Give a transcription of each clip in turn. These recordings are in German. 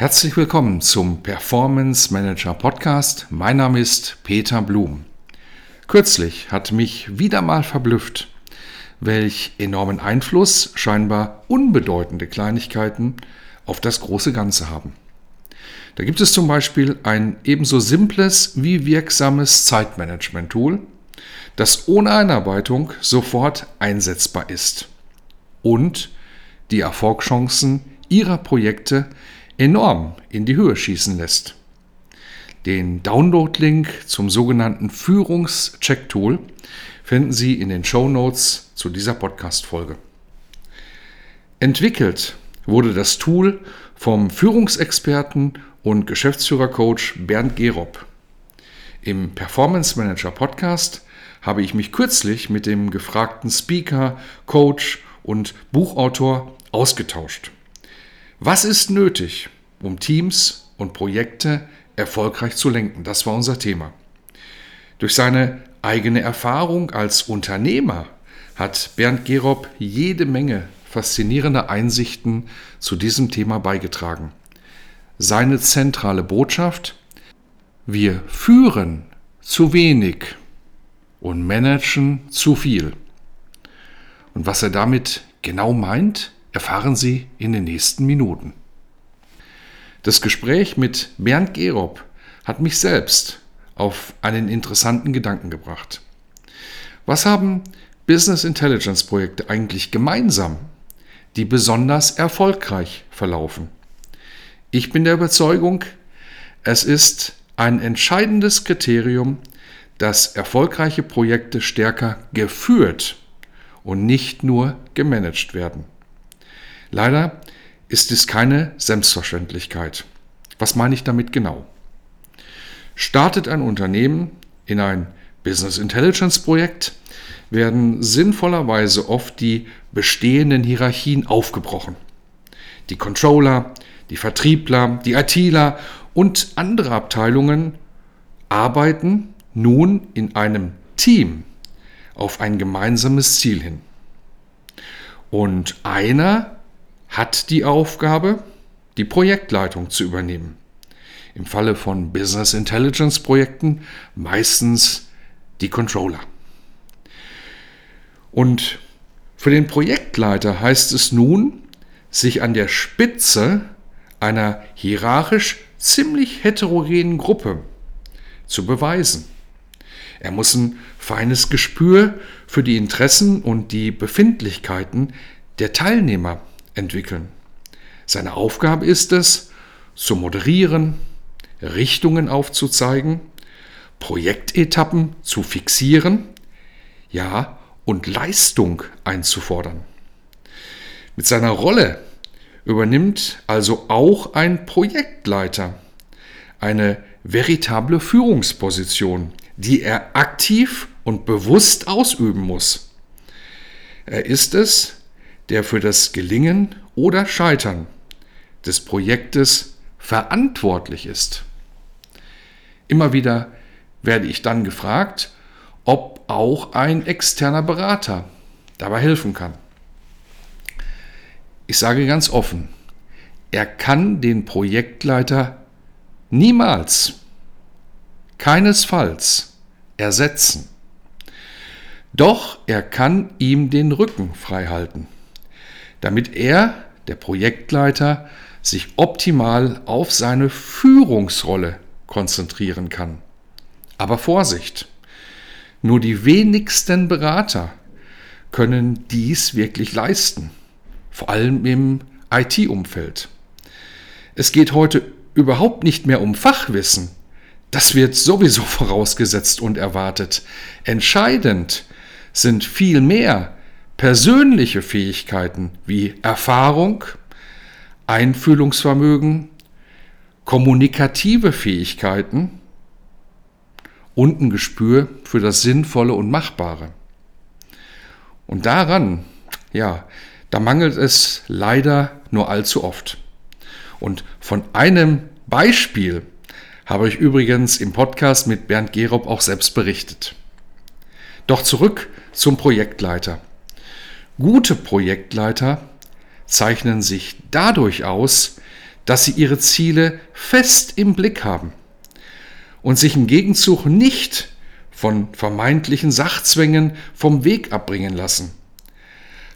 Herzlich willkommen zum Performance Manager Podcast. Mein Name ist Peter Blum. Kürzlich hat mich wieder mal verblüfft, welch enormen Einfluss scheinbar unbedeutende Kleinigkeiten auf das große Ganze haben. Da gibt es zum Beispiel ein ebenso simples wie wirksames Zeitmanagement-Tool, das ohne Einarbeitung sofort einsetzbar ist und die Erfolgschancen Ihrer Projekte enorm in die Höhe schießen lässt. Den Download-Link zum sogenannten Führungscheck-Tool finden Sie in den Show Notes zu dieser Podcast-Folge. Entwickelt wurde das Tool vom Führungsexperten und Geschäftsführercoach Bernd Gerob. Im Performance Manager Podcast habe ich mich kürzlich mit dem gefragten Speaker, Coach und Buchautor ausgetauscht. Was ist nötig, um Teams und Projekte erfolgreich zu lenken? Das war unser Thema. Durch seine eigene Erfahrung als Unternehmer hat Bernd Gerob jede Menge faszinierender Einsichten zu diesem Thema beigetragen. Seine zentrale Botschaft, wir führen zu wenig und managen zu viel. Und was er damit genau meint, erfahren Sie in den nächsten Minuten. Das Gespräch mit Bernd Gerob hat mich selbst auf einen interessanten Gedanken gebracht. Was haben Business Intelligence Projekte eigentlich gemeinsam, die besonders erfolgreich verlaufen? Ich bin der Überzeugung, es ist ein entscheidendes Kriterium, dass erfolgreiche Projekte stärker geführt und nicht nur gemanagt werden. Leider ist dies keine Selbstverständlichkeit. Was meine ich damit genau? Startet ein Unternehmen in ein Business Intelligence Projekt, werden sinnvollerweise oft die bestehenden Hierarchien aufgebrochen. Die Controller, die Vertriebler, die ITler und andere Abteilungen arbeiten nun in einem Team auf ein gemeinsames Ziel hin. Und einer hat die Aufgabe, die Projektleitung zu übernehmen. Im Falle von Business Intelligence Projekten meistens die Controller. Und für den Projektleiter heißt es nun, sich an der Spitze einer hierarchisch ziemlich heterogenen Gruppe zu beweisen. Er muss ein feines Gespür für die Interessen und die Befindlichkeiten der Teilnehmer entwickeln. Seine Aufgabe ist es, zu moderieren, Richtungen aufzuzeigen, Projektetappen zu fixieren, ja, und Leistung einzufordern. Mit seiner Rolle übernimmt also auch ein Projektleiter eine veritable Führungsposition, die er aktiv und bewusst ausüben muss. Er ist es, der für das Gelingen oder Scheitern des Projektes verantwortlich ist. Immer wieder werde ich dann gefragt, ob auch ein externer Berater dabei helfen kann. Ich sage ganz offen, er kann den Projektleiter niemals, keinesfalls ersetzen. Doch er kann ihm den Rücken frei halten damit er, der Projektleiter, sich optimal auf seine Führungsrolle konzentrieren kann. Aber Vorsicht! Nur die wenigsten Berater können dies wirklich leisten, vor allem im IT-Umfeld. Es geht heute überhaupt nicht mehr um Fachwissen. Das wird sowieso vorausgesetzt und erwartet. Entscheidend sind viel mehr persönliche Fähigkeiten wie Erfahrung, Einfühlungsvermögen, kommunikative Fähigkeiten und ein Gespür für das Sinnvolle und Machbare. Und daran, ja, da mangelt es leider nur allzu oft. Und von einem Beispiel habe ich übrigens im Podcast mit Bernd Gerob auch selbst berichtet. Doch zurück zum Projektleiter. Gute Projektleiter zeichnen sich dadurch aus, dass sie ihre Ziele fest im Blick haben und sich im Gegenzug nicht von vermeintlichen Sachzwängen vom Weg abbringen lassen.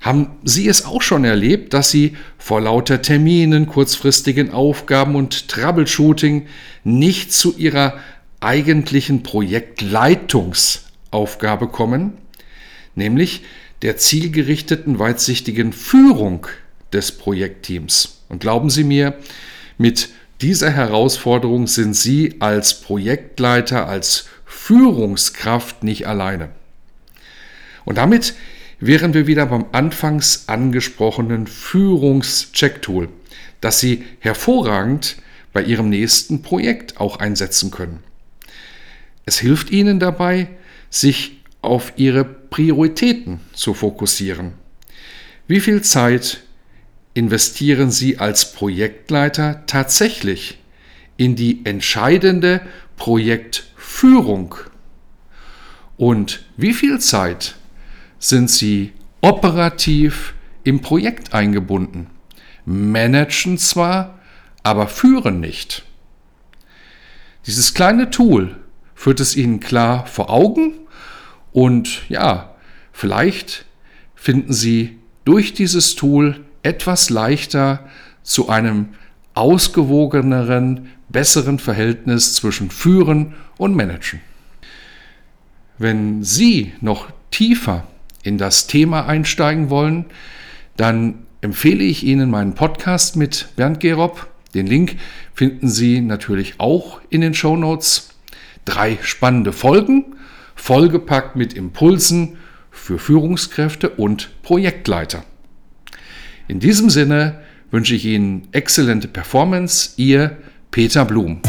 Haben Sie es auch schon erlebt, dass Sie vor lauter Terminen, kurzfristigen Aufgaben und Troubleshooting nicht zu Ihrer eigentlichen Projektleitungsaufgabe kommen, nämlich der zielgerichteten, weitsichtigen Führung des Projektteams? Und glauben Sie mir, mit dieser Herausforderung sind Sie als Projektleiter, als Führungskraft nicht alleine. Und damit wären wir wieder beim anfangs angesprochenen Führungscheck-Tool, das Sie hervorragend bei Ihrem nächsten Projekt auch einsetzen können. Es hilft Ihnen dabei, sich auf Ihre Prioritäten zu fokussieren. Wie viel Zeit investieren Sie als Projektleiter tatsächlich in die entscheidende Projektführung? Und wie viel Zeit sind Sie operativ im Projekt eingebunden, managen zwar, aber führen nicht. Dieses kleine Tool führt es Ihnen klar vor Augen und ja, vielleicht finden Sie durch dieses Tool etwas leichter zu einem ausgewogeneren, besseren Verhältnis zwischen Führen und Managen. Wenn Sie noch tiefer in das Thema einsteigen wollen, dann empfehle ich Ihnen meinen Podcast mit Bernd Gerob. Den Link finden Sie natürlich auch in den Show Notes. Drei spannende Folgen, vollgepackt mit Impulsen für Führungskräfte und Projektleiter. In diesem Sinne wünsche ich Ihnen exzellente Performance. Ihr Peter Blum.